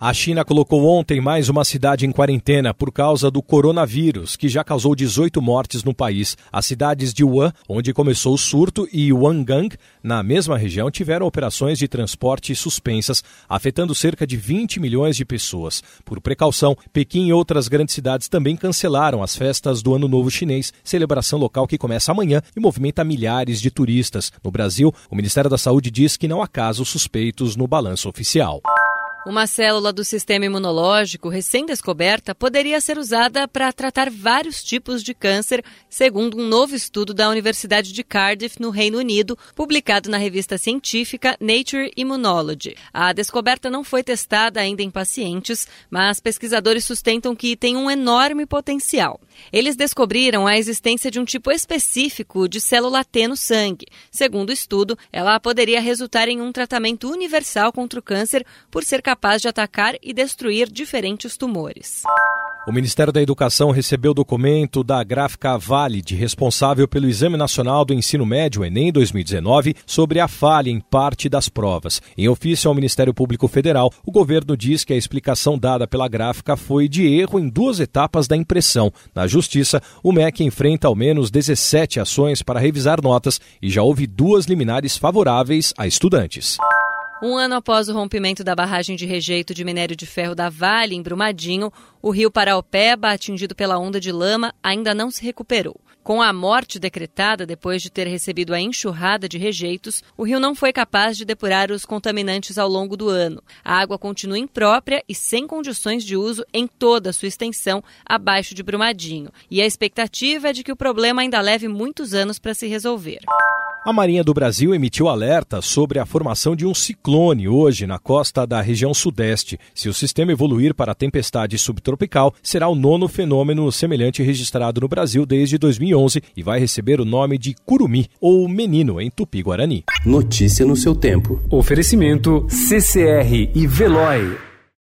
A China colocou ontem mais uma cidade em quarentena por causa do coronavírus, que já causou 18 mortes no país. As cidades de Wuhan, onde começou o surto, e Wangang, na mesma região, tiveram operações de transporte suspensas, afetando cerca de 20 milhões de pessoas. Por precaução, Pequim e outras grandes cidades também cancelaram as festas do Ano Novo Chinês, celebração local que começa amanhã e movimenta milhares de turistas. No Brasil, o Ministério da Saúde diz que não há casos suspeitos no balanço oficial. Uma célula do sistema imunológico recém-descoberta poderia ser usada para tratar vários tipos de câncer, segundo um novo estudo da Universidade de Cardiff, no Reino Unido, publicado na revista científica Nature Immunology. A descoberta não foi testada ainda em pacientes, mas pesquisadores sustentam que tem um enorme potencial. Eles descobriram a existência de um tipo específico de célula T no sangue. Segundo o estudo, ela poderia resultar em um tratamento universal contra o câncer por ser capaz de atacar e destruir diferentes tumores. O Ministério da Educação recebeu documento da gráfica Valid, responsável pelo Exame Nacional do Ensino Médio Enem 2019, sobre a falha em parte das provas. Em ofício ao Ministério Público Federal, o governo diz que a explicação dada pela gráfica foi de erro em duas etapas da impressão. Na Justiça, o MEC enfrenta ao menos 17 ações para revisar notas e já houve duas liminares favoráveis a estudantes. Um ano após o rompimento da barragem de rejeito de minério de ferro da Vale, em Brumadinho, o rio Paraopeba, atingido pela onda de lama, ainda não se recuperou. Com a morte decretada depois de ter recebido a enxurrada de rejeitos, o rio não foi capaz de depurar os contaminantes ao longo do ano. A água continua imprópria e sem condições de uso em toda a sua extensão abaixo de Brumadinho. E a expectativa é de que o problema ainda leve muitos anos para se resolver. A Marinha do Brasil emitiu alerta sobre a formação de um ciclone hoje na costa da região sudeste. Se o sistema evoluir para tempestade subtropical, será o nono fenômeno semelhante registrado no Brasil desde 2011 e vai receber o nome de curumi ou menino em tupi-guarani. Notícia no seu tempo. Oferecimento CCR e Veloy.